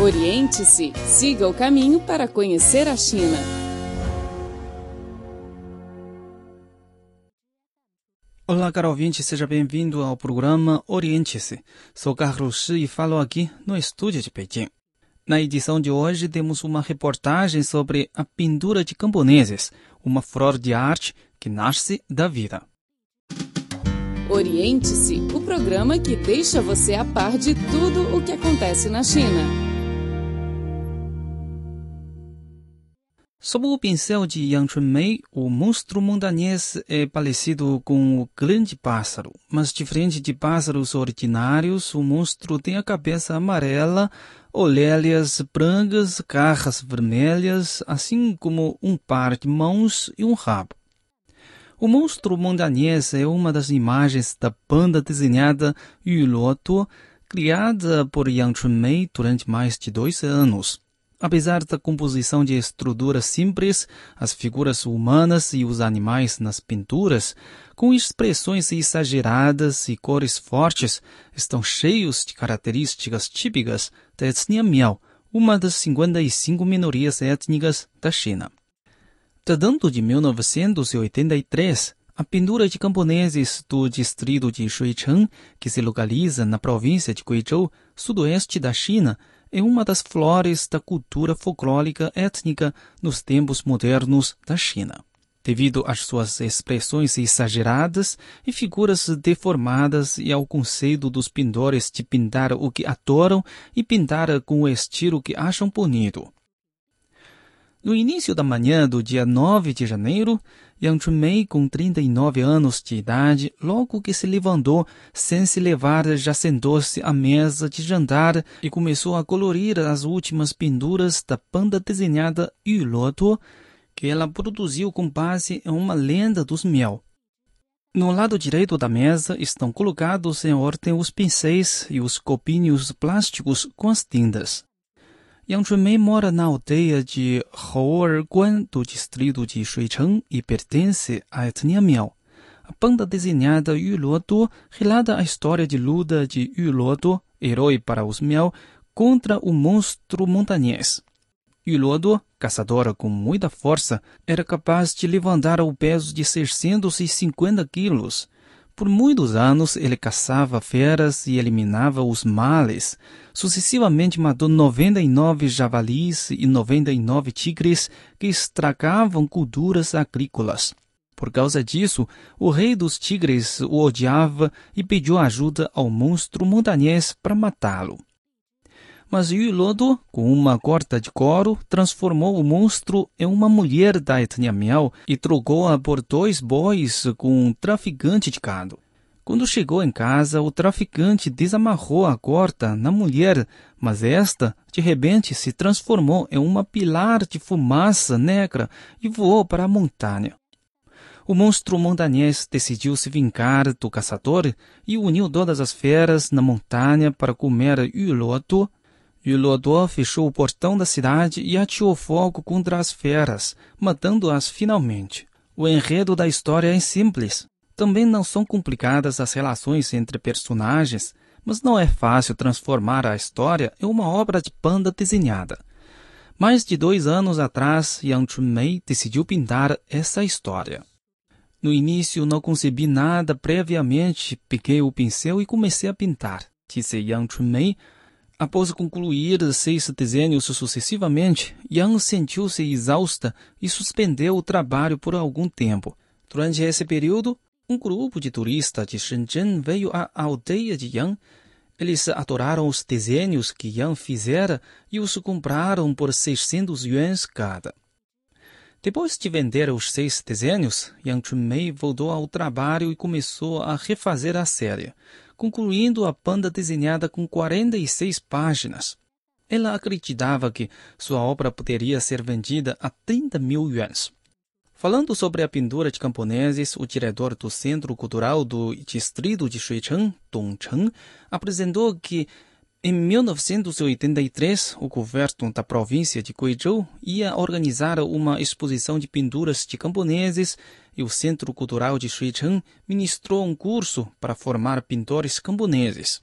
Oriente-se, siga o caminho para conhecer a China. Olá, caro ouvinte, seja bem-vindo ao programa Oriente-se. Sou Carlos Shi e falo aqui no estúdio de Pequim. Na edição de hoje temos uma reportagem sobre a pintura de camponeses, uma flor de arte que nasce da vida. Oriente-se, o programa que deixa você a par de tudo o que acontece na China. Sob o pincel de Yang Chunmei, o monstro montanhês é parecido com o grande pássaro, mas diferente de pássaros ordinários, o monstro tem a cabeça amarela, orelhas brancas, garras vermelhas, assim como um par de mãos e um rabo. O monstro montanhês é uma das imagens da banda desenhada Yu Luotuo, criada por Yang Chunmei durante mais de dois anos. Apesar da composição de estruturas simples, as figuras humanas e os animais nas pinturas, com expressões exageradas e cores fortes, estão cheios de características típicas da etnia Miao, uma das 55 minorias étnicas da China. Datando de 1983, a pintura de camponeses do distrito de Shuicheng, que se localiza na província de Guizhou, sudoeste da China, é uma das flores da cultura folclórica étnica nos tempos modernos da China. Devido às suas expressões exageradas e figuras deformadas e ao conceito dos pintores de pintar o que adoram e pintar com o estilo que acham bonito. No início da manhã do dia 9 de janeiro, Yang Chunmei, com 39 anos de idade, logo que se levantou, sem se levar, já sentou-se à mesa de jantar e começou a colorir as últimas pinturas da banda desenhada Yu Luotuo, que ela produziu com base em uma lenda dos Miao. No lado direito da mesa estão colocados em ordem os pincéis e os copinhos plásticos com as tintas. Yang Chunmei mora na aldeia de Houerguan, do distrito de Shuicheng, e pertence à etnia Miao. A banda desenhada Yu Luoduo relata a história de luta de Yu Luoduo, herói para os Miao, contra o monstro montanhês. Yu Luoduo, caçadora com muita força, era capaz de levantar o peso de 650 quilos. Por muitos anos ele caçava feras e eliminava os males. Sucessivamente matou 99 javalis e 99 tigres que estragavam culturas agrícolas. Por causa disso, o rei dos tigres o odiava e pediu ajuda ao monstro montanhês para matá-lo mas Yulodo, com uma corda de couro, transformou o monstro em uma mulher da etnia Miao e trocou-a por dois bois com um traficante de gado. Quando chegou em casa, o traficante desamarrou a corda na mulher, mas esta, de repente, se transformou em uma pilar de fumaça negra e voou para a montanha. O monstro montanhês decidiu se vingar do caçador e uniu todas as feras na montanha para comer Yuloto e Lodó fechou o portão da cidade e ateou fogo contra as feras, matando-as finalmente. O enredo da história é simples. Também não são complicadas as relações entre personagens, mas não é fácil transformar a história em uma obra de banda desenhada. Mais de dois anos atrás, Yang Chunmei decidiu pintar essa história. No início não concebi nada previamente, peguei o pincel e comecei a pintar, disse Yang Chunmei, Após concluir seis desenhos sucessivamente, Yang sentiu-se exausta e suspendeu o trabalho por algum tempo. Durante esse período, um grupo de turistas de Shenzhen veio à aldeia de Yang. Eles adoraram os desenhos que Yang fizera e os compraram por 600 yuans cada. Depois de vender os seis desenhos, Yang Chunmei voltou ao trabalho e começou a refazer a série concluindo a banda desenhada com 46 páginas. Ela acreditava que sua obra poderia ser vendida a 30 mil yuans. Falando sobre a pintura de camponeses, o diretor do Centro Cultural do Distrito de Shuicheng, Dong Cheng, apresentou que em 1983, o governo da província de Guizhou ia organizar uma exposição de pinturas de camponeses e o Centro Cultural de Shuicheng ministrou um curso para formar pintores camponeses.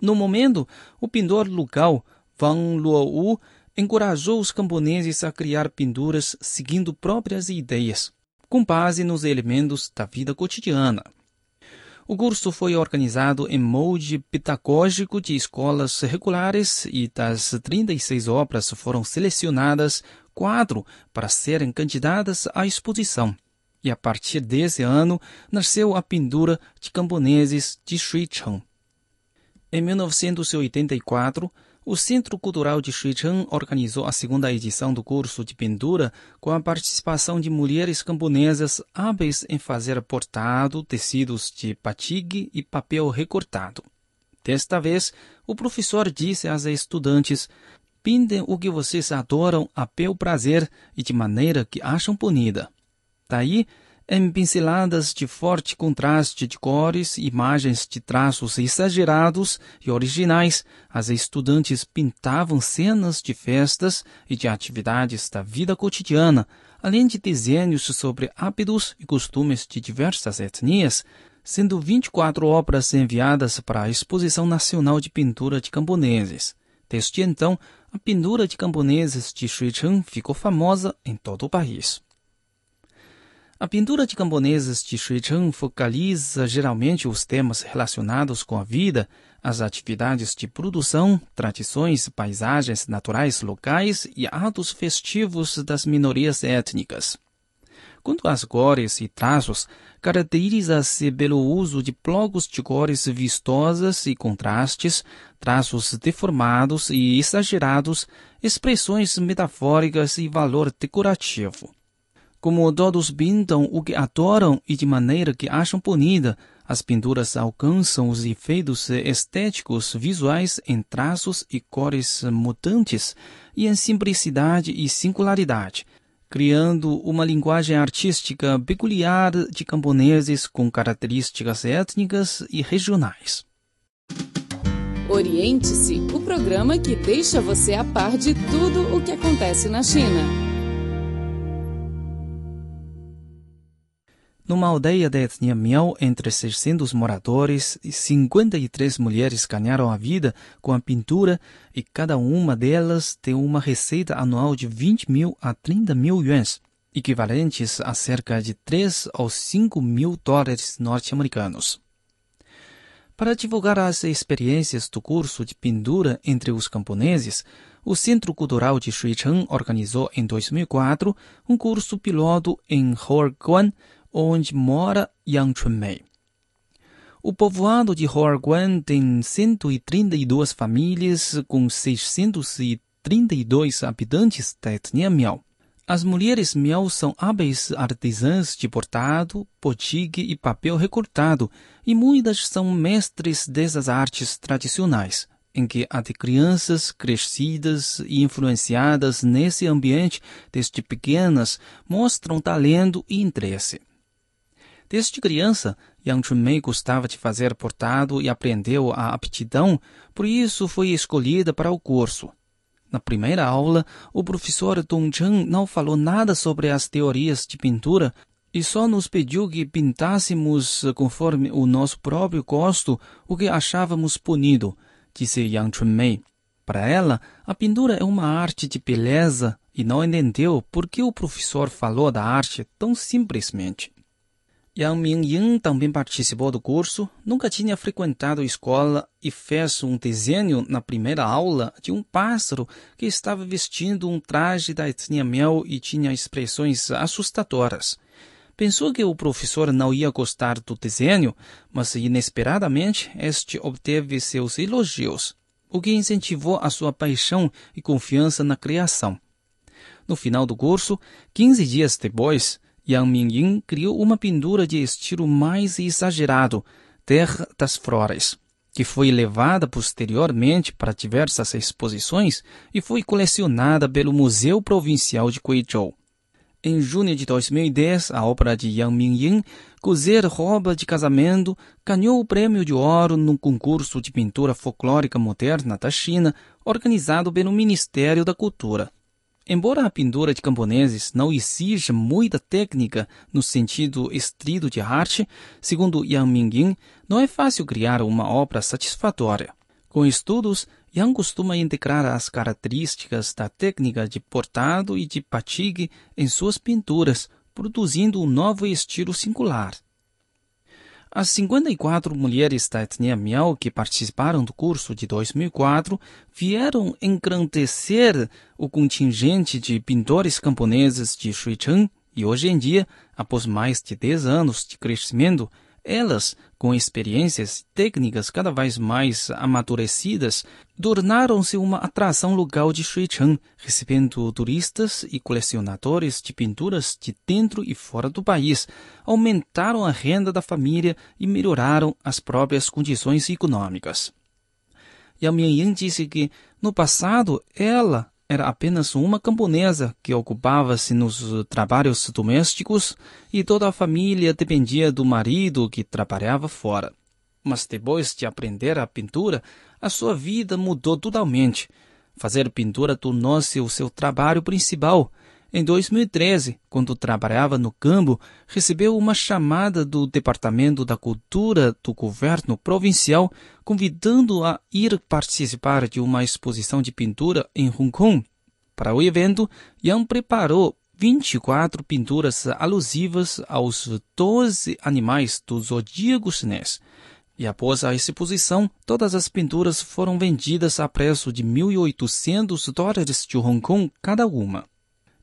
No momento, o pintor local Wang Luowu encorajou os camponeses a criar pinturas seguindo próprias ideias, com base nos elementos da vida cotidiana. O curso foi organizado em molde pedagógico de escolas regulares e das 36 obras foram selecionadas quatro para serem candidatas à exposição. E a partir desse ano nasceu a pintura de camponeses de Xuicheng. Em 1984, o Centro Cultural de Xuicheng organizou a segunda edição do curso de pintura com a participação de mulheres camponesas hábeis em fazer portado, tecidos de batik e papel recortado. Desta vez, o professor disse às estudantes: pintem o que vocês adoram a bel prazer e de maneira que acham bonita. Daí, em pinceladas de forte contraste de cores, imagens de traços exagerados e originais, as estudantes pintavam cenas de festas e de atividades da vida cotidiana, além de desenhos sobre hábitos e costumes de diversas etnias, sendo 24 obras enviadas para a Exposição Nacional de Pintura de Camponeses. Desde então, a pintura de camponeses de Xuicheng ficou famosa em todo o país. A pintura de camponeses de Xuicheng focaliza geralmente os temas relacionados com a vida, as atividades de produção, tradições, paisagens naturais locais e atos festivos das minorias étnicas. Quanto às cores e traços, caracteriza-se pelo uso de blocos de cores vistosas e contrastes, traços deformados e exagerados, expressões metafóricas e valor decorativo. Como todos pintam o que adoram e de maneira que acham bonita, as pinturas alcançam os efeitos estéticos visuais em traços e cores mutantes e em simplicidade e singularidade, criando uma linguagem artística peculiar de camponeses com características étnicas e regionais. Oriente-se, o programa que deixa você a par de tudo o que acontece na China. Numa aldeia da etnia Miao, entre 600 moradores, 53 mulheres ganharam a vida com a pintura e cada uma delas tem uma receita anual de 20 mil a 30 mil yuans, equivalentes a cerca de 3 ou 5 mil dólares norte-americanos. Para divulgar as experiências do curso de pintura entre os camponeses, o Centro Cultural de Xuicheng organizou em 2004 um curso piloto em Hoerguan, onde mora Yang Chunmei. O povoado de Hoarguan tem 132 famílias com 632 habitantes da etnia Miao. As mulheres Miao são hábeis artesãs de bordado, botique e papel recortado, e muitas são mestres dessas artes tradicionais, em que até crianças crescidas e influenciadas nesse ambiente desde pequenas mostram talento e interesse. Desde criança, Yang Chunmei gostava de fazer portado e aprendeu a aptidão, por isso foi escolhida para o curso. Na primeira aula, o professor Dong Cheng não falou nada sobre as teorias de pintura e só nos pediu que pintássemos conforme o nosso próprio gosto o que achávamos bonito, disse Yang Chunmei. Para ela, a pintura é uma arte de beleza e não entendeu por que o professor falou da arte tão simplesmente. Yang Mingyin também participou do curso, nunca tinha frequentado a escola e fez um desenho na primeira aula de um pássaro que estava vestindo um traje da etnia Miao e tinha expressões assustadoras. Pensou que o professor não ia gostar do desenho, mas inesperadamente este obteve seus elogios, o que incentivou a sua paixão e confiança na criação. No final do curso, 15 dias depois, Yang Mingyin criou uma pintura de estilo mais exagerado, Terra das Flores, que foi levada posteriormente para diversas exposições e foi colecionada pelo Museu Provincial de Guizhou. Em junho de 2010, a obra de Yang Mingyin, Cozer Roupa de Casamento, ganhou o prêmio de ouro no concurso de pintura folclórica moderna da China, organizado pelo Ministério da Cultura. Embora a pintura de camponeses não exija muita técnica no sentido estrito de arte, segundo Yang Mingyin, não é fácil criar uma obra satisfatória. Com estudos, Yang costuma integrar as características da técnica de portado e de batik em suas pinturas, produzindo um novo estilo singular. As 54 mulheres da etnia Miao que participaram do curso de 2004 vieram engrandecer o contingente de pintores camponeses de Shuicheng e hoje em dia, após mais de 10 anos de crescimento, elas, com experiências técnicas cada vez mais amadurecidas, tornaram-se uma atração local de Shuicheng, recebendo turistas e colecionadores de pinturas de dentro e fora do país, aumentaram a renda da família e melhoraram as próprias condições econômicas. Yao Mingyan disse que, no passado, ela era apenas uma camponesa que ocupava-se nos trabalhos domésticos e toda a família dependia do marido que trabalhava fora. Mas depois de aprender a pintura, a sua vida mudou totalmente. Fazer pintura tornou-se o seu trabalho principal em 2013, quando trabalhava no campo, recebeu uma chamada do Departamento da Cultura do governo provincial, convidando a ir participar de uma exposição de pintura em Hong Kong. Para o evento, Yang preparou 24 pinturas alusivas aos 12 animais do zodíaco chinês. E após a exposição, todas as pinturas foram vendidas a preço de 1.800 dólares de Hong Kong cada uma.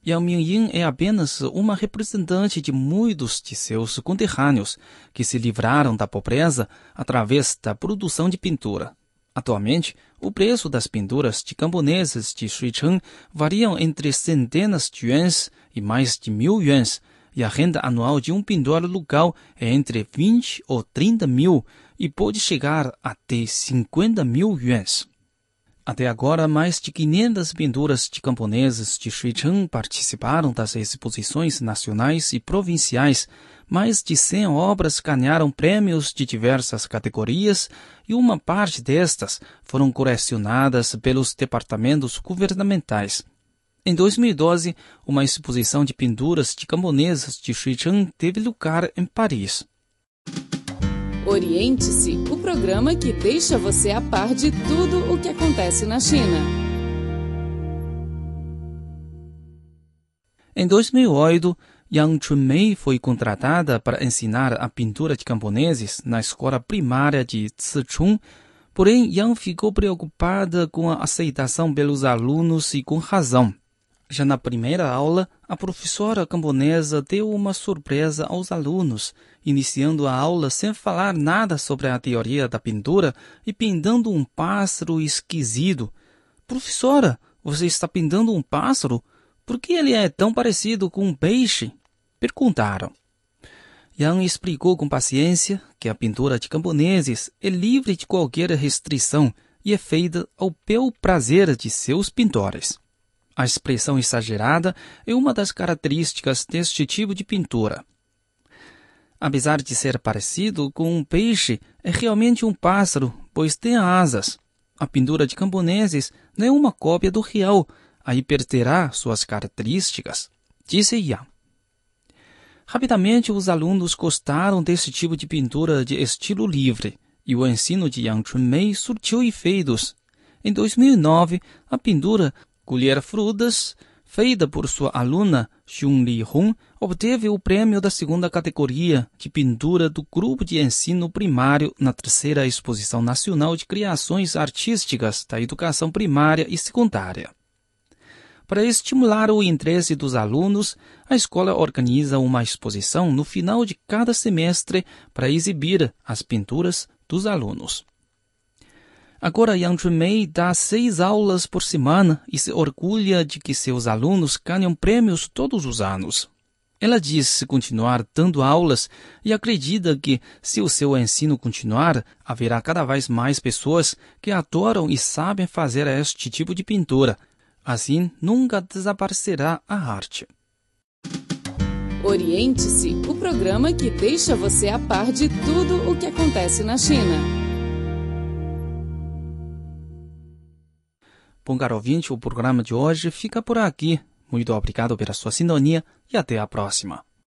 Yang Mingyin é apenas uma representante de muitos de seus conterrâneos que se livraram da pobreza através da produção de pintura. Atualmente, o preço das pinturas de camponeses de Shuicheng variam entre centenas de yuans e mais de mil yuans, e a renda anual de um pintor local é entre 20 ou 30 mil e pode chegar até 50 mil yuans. Até agora, mais de 500 pinturas de camponeses de Xucheng participaram das exposições nacionais e provinciais. Mais de 100 obras ganharam prêmios de diversas categorias e uma parte destas foram colecionadas pelos departamentos governamentais. Em 2012, uma exposição de pinturas de camponeses de Xucheng teve lugar em Paris. Oriente-se, o programa que deixa você a par de tudo o que acontece na China. Em 2008, Yang Chunmei foi contratada para ensinar a pintura de camponeses na escola primária de Sichung, porém Yang ficou preocupada com a aceitação pelos alunos e com razão. Já na primeira aula, a professora camponesa deu uma surpresa aos alunos, iniciando a aula sem falar nada sobre a teoria da pintura e pintando um pássaro esquisito. Professora, você está pintando um pássaro? Por que ele é tão parecido com um peixe? Perguntaram. Yang explicou com paciência que a pintura de camponeses é livre de qualquer restrição e é feita ao bel prazer de seus pintores. A expressão exagerada é uma das características deste tipo de pintura. Apesar de ser parecido com um peixe, é realmente um pássaro, pois tem asas. A pintura de camponeses não é uma cópia do real, aí perderá suas características, disse Yang. Rapidamente, os alunos gostaram desse tipo de pintura de estilo livre, e o ensino de Yang Chunmei surtiu efeitos. Em 2009, a pintura Colher Frutas, feita por sua aluna Xun Li Hong, obteve o prêmio da segunda categoria de pintura do Grupo de Ensino Primário na terceira Exposição Nacional de Criações Artísticas da Educação Primária e Secundária. Para estimular o interesse dos alunos, a escola organiza uma exposição no final de cada semestre para exibir as pinturas dos alunos. Agora Yang Chunmei dá seis aulas por semana e se orgulha de que seus alunos ganham prêmios todos os anos. Ela diz continuar dando aulas e acredita que, se o seu ensino continuar, haverá cada vez mais pessoas que adoram e sabem fazer este tipo de pintura. Assim, nunca desaparecerá a arte. Oriente-se, o programa que deixa você a par de tudo o que acontece na China. Bom, caro ouvinte, o programa de hoje fica por aqui. Muito obrigado pela sua sintonia e até a próxima.